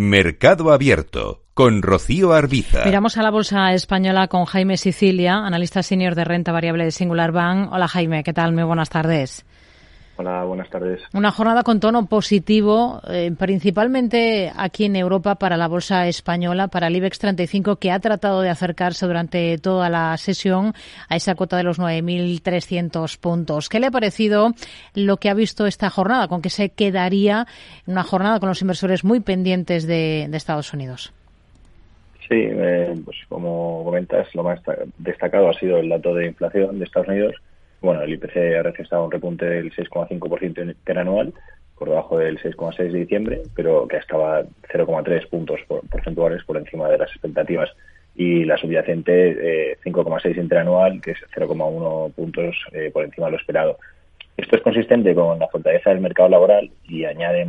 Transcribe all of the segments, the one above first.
Mercado Abierto con Rocío Arbiza. Miramos a la bolsa española con Jaime Sicilia, analista senior de renta variable de Singular Bank. Hola Jaime, ¿qué tal? Muy buenas tardes. Hola, buenas tardes. Una jornada con tono positivo, eh, principalmente aquí en Europa para la bolsa española, para el IBEX 35, que ha tratado de acercarse durante toda la sesión a esa cota de los 9.300 puntos. ¿Qué le ha parecido lo que ha visto esta jornada? ¿Con qué se quedaría una jornada con los inversores muy pendientes de, Estados Unidos? Sí, eh, pues como comentas, lo más destacado ha sido el dato de inflación de Estados Unidos bueno, el IPC ha registrado un repunte del 6,5% interanual, por debajo del 6,6 de diciembre, pero que estaba 0,3 puntos porcentuales por encima de las expectativas. Y la subyacente, eh, 5,6 interanual, que es 0,1 puntos eh, por encima de lo esperado. Esto es consistente con la fortaleza del mercado laboral y añade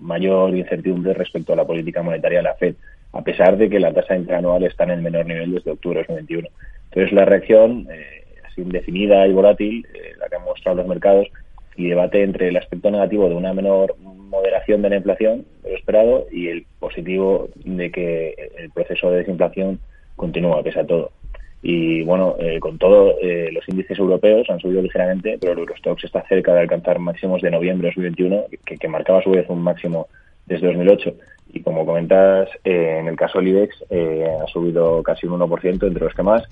mayor incertidumbre respecto a la política monetaria de la FED, a pesar de que la tasa interanual está en el menor nivel desde octubre de 2021. Entonces, la reacción eh, indefinida y volátil, eh, la que han mostrado los mercados, y debate entre el aspecto negativo de una menor moderación de la inflación, de lo esperado, y el positivo de que el proceso de desinflación continúa, pese a todo. Y bueno, eh, con todo, eh, los índices europeos han subido ligeramente, pero el Eurostox está cerca de alcanzar máximos de noviembre de 2021, que, que marcaba a su vez un máximo desde 2008. Y como comentas, en el caso del IBEX ha subido casi un 1% entre los que más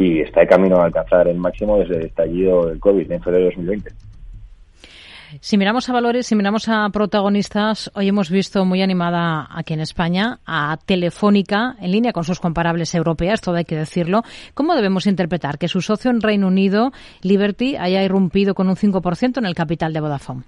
y está de camino a alcanzar el máximo desde el estallido del COVID en febrero de 2020. Si miramos a valores, si miramos a protagonistas, hoy hemos visto muy animada aquí en España a Telefónica, en línea con sus comparables europeas, todo hay que decirlo. ¿Cómo debemos interpretar que su socio en Reino Unido, Liberty, haya irrumpido con un 5% en el capital de Vodafone?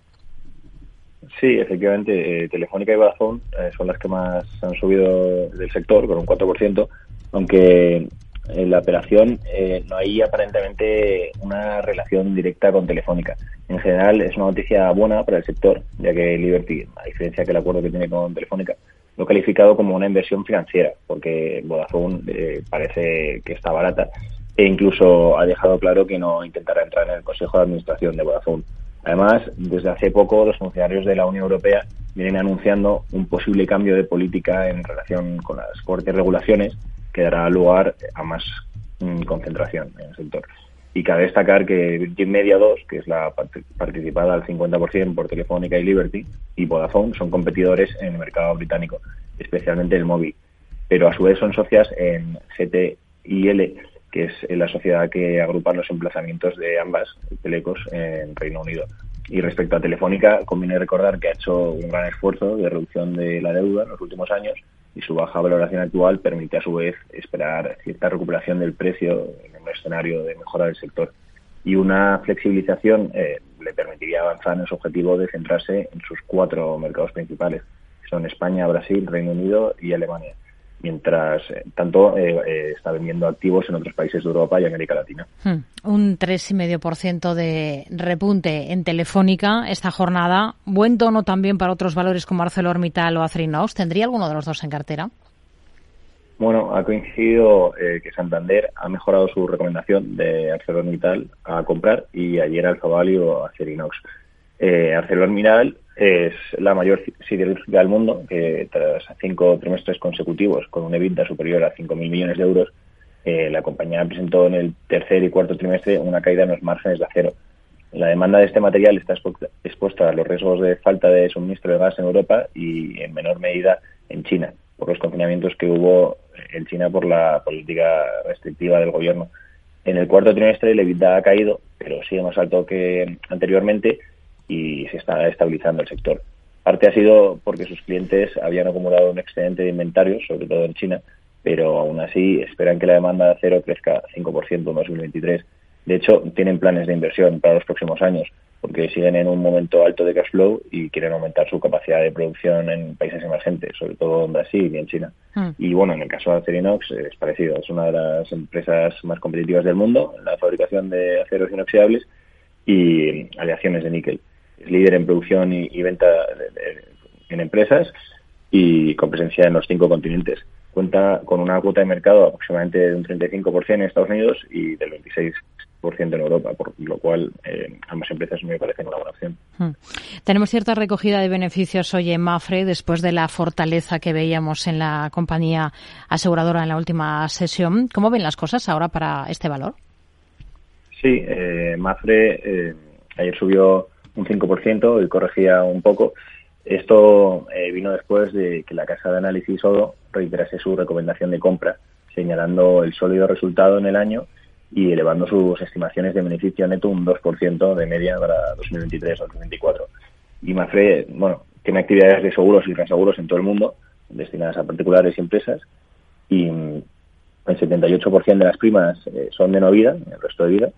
Sí, efectivamente, eh, Telefónica y Vodafone eh, son las que más han subido del sector, con un 4%, aunque en la operación eh, no hay aparentemente una relación directa con Telefónica. En general es una noticia buena para el sector, ya que Liberty, a diferencia que el acuerdo que tiene con Telefónica, lo ha calificado como una inversión financiera, porque Vodafone eh, parece que está barata e incluso ha dejado claro que no intentará entrar en el Consejo de Administración de Vodafone. Además, desde hace poco los funcionarios de la Unión Europea vienen anunciando un posible cambio de política en relación con las fuertes regulaciones que dará lugar a más mm, concentración en el sector. Y cabe destacar que Virgin Media 2, que es la participada al 50% por Telefónica y Liberty, y Vodafone son competidores en el mercado británico, especialmente el móvil. Pero a su vez son socias en GTIL, que es la sociedad que agrupa los emplazamientos de ambas telecos en Reino Unido. Y respecto a Telefónica, conviene recordar que ha hecho un gran esfuerzo de reducción de la deuda en los últimos años y su baja valoración actual permite a su vez esperar cierta recuperación del precio en un escenario de mejora del sector. Y una flexibilización eh, le permitiría avanzar en su objetivo de centrarse en sus cuatro mercados principales, que son España, Brasil, Reino Unido y Alemania mientras eh, tanto eh, eh, está vendiendo activos en otros países de Europa y América Latina. Hmm. Un 3,5% de repunte en Telefónica esta jornada. Buen tono también para otros valores como ArcelorMittal o Acerinox. ¿Tendría alguno de los dos en cartera? Bueno, ha coincidido que Santander ha mejorado su recomendación de ArcelorMittal a comprar y ayer Alfa o Acerinox. ArcelorMittal es la mayor siderúrgica del mundo, que tras cinco trimestres consecutivos con un EBITDA superior a 5.000 millones de euros, eh, la compañía presentó en el tercer y cuarto trimestre una caída en los márgenes de acero. La demanda de este material está expuesta a los riesgos de falta de suministro de gas en Europa y en menor medida en China, por los confinamientos que hubo en China por la política restrictiva del gobierno. En el cuarto trimestre el EBITDA ha caído, pero sigue más alto que anteriormente y se está estabilizando el sector. Parte ha sido porque sus clientes habían acumulado un excedente de inventarios, sobre todo en China, pero aún así esperan que la demanda de acero crezca 5% en 2023. De hecho, tienen planes de inversión para los próximos años, porque siguen en un momento alto de cash flow y quieren aumentar su capacidad de producción en países emergentes, sobre todo en Brasil y en China. Hmm. Y bueno, en el caso de Acerinox es parecido, es una de las empresas más competitivas del mundo en la fabricación de aceros inoxidables y aleaciones de níquel es líder en producción y, venta en empresas y con presencia en los cinco continentes. Cuenta con una cuota de mercado aproximadamente de un 35% en Estados Unidos y del 26% en Europa, por lo cual eh, ambas empresas me parecen una buena opción. Hmm. Tenemos cierta recogida de beneficios hoy en Mafre después de la fortaleza que veíamos en la compañía aseguradora en la última sesión. ¿Cómo ven las cosas ahora para este valor? Sí, eh, Mafre eh, ayer subió un 5% y corregía un poco. Esto eh, vino después de que la casa de análisis ODO reiterase su recomendación de compra, señalando el sólido resultado en el año y elevando sus estimaciones de beneficio neto un 2% de media para 2023 o 2024. Y Mafre, bueno, tiene actividades de seguros y reaseguros en todo el mundo, destinadas a particulares y empresas, y el 78% de las primas eh, son de no vida, el resto de vida,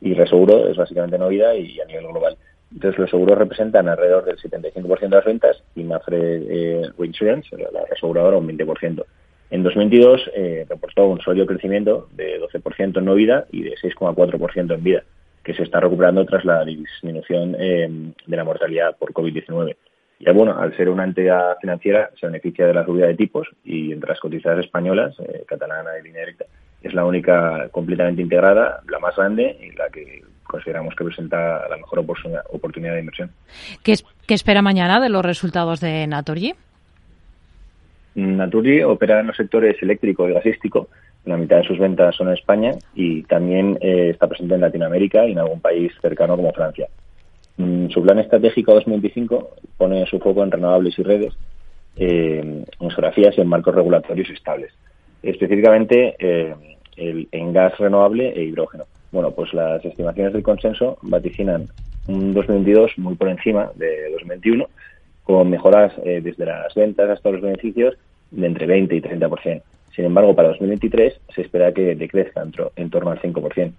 y reseguro es básicamente no vida y a nivel global. Entonces, los seguros representan alrededor del 75% de las ventas y Mafre eh, Reinsurance, la aseguradora, un 20%. En 2022 eh, reportó un sólido crecimiento de 12% en no vida y de 6,4% en vida, que se está recuperando tras la disminución eh, de la mortalidad por COVID-19. Y bueno, al ser una entidad financiera, se beneficia de la subida de tipos y entre las cotizadas españolas, eh, catalana y línea directa, es la única completamente integrada, la más grande y la que consideramos que presenta la mejor oportunidad de inversión. ¿Qué, qué espera mañana de los resultados de Naturgy? Naturgy opera en los sectores eléctrico y gasístico. La mitad de sus ventas son en España y también eh, está presente en Latinoamérica y en algún país cercano como Francia. Mm, su plan estratégico 2025 pone su foco en renovables y redes, eh, en geografías y en marcos regulatorios estables. Específicamente eh, en gas renovable e hidrógeno. Bueno, pues las estimaciones del consenso vaticinan un 2022 muy por encima de 2021, con mejoras desde las ventas hasta los beneficios de entre 20 y 30%. Sin embargo, para 2023 se espera que decrezca en, torno al 5%.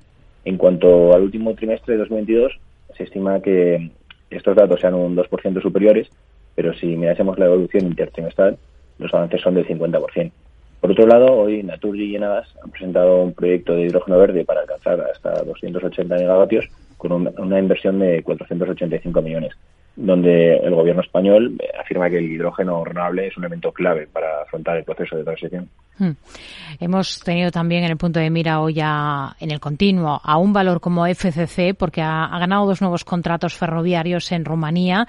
En cuanto al último trimestre de 2022, se estima que estos datos sean un 2% superiores, pero si mirásemos la evolución intertrimestral, los avances son del 50%. Por otro lado, hoy Naturgy y Enagas han presentado un proyecto de hidrógeno verde para alcanzar hasta 280 megavatios con una inversión de 485 millones donde el gobierno español afirma que el hidrógeno renovable es un elemento clave para afrontar el proceso de transición. Hmm. Hemos tenido también en el punto de mira hoy ya en el continuo a un valor como FCC porque ha, ganado dos nuevos contratos ferroviarios en Rumanía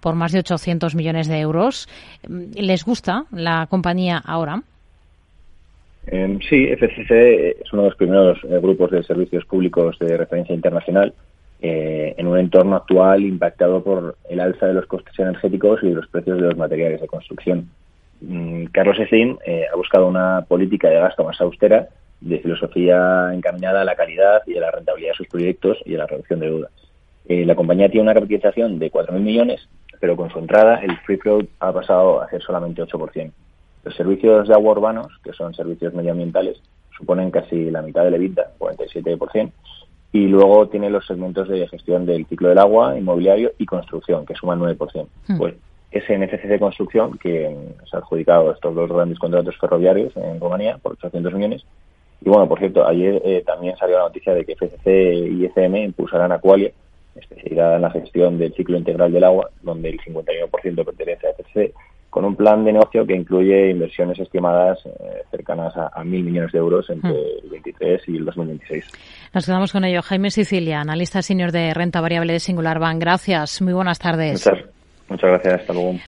por más de 800 millones de euros. ¿Les gusta la compañía ahora? Eh, sí, FCC es uno de los primeros eh, grupos de servicios públicos de referencia internacional eh, en un entorno actual impactado por el alza de los costes energéticos y los precios de los materiales de construcción. Mm, Carlos Slim eh, ha buscado una política de gasto más austera, de filosofía encaminada a la calidad y a la rentabilidad de sus proyectos y a la reducción de deuda. Eh, la compañía tiene una capitalización de 4.000 millones, pero con su entrada el free float ha pasado a ser solamente 8%. Los servicios de agua urbanos, que son servicios medioambientales, suponen casi la mitad del EBITDA, 47%, y luego tiene los segmentos de gestión del ciclo del agua, inmobiliario y construcción, que suman 9%. Hmm. Pues ese NFCC de construcción, que se ha adjudicado estos dos grandes contratos ferroviarios en Rumanía por 800 millones. Y bueno, por cierto, ayer eh, también salió la noticia de que FCC y ECM impulsarán Aqualia, especializada en la gestión del ciclo integral del agua, donde el 51% pertenece a FCC con un plan de negocio que incluye inversiones estimadas eh, cercanas a, mil millones de euros entre hmm. el 23 y el 2026. Nos quedamos con ello. Jaime Sicilia, analista senior de renta variable de Singular Bank. Gracias. Muy buenas tardes. Muchas, muchas gracias. Hasta luego.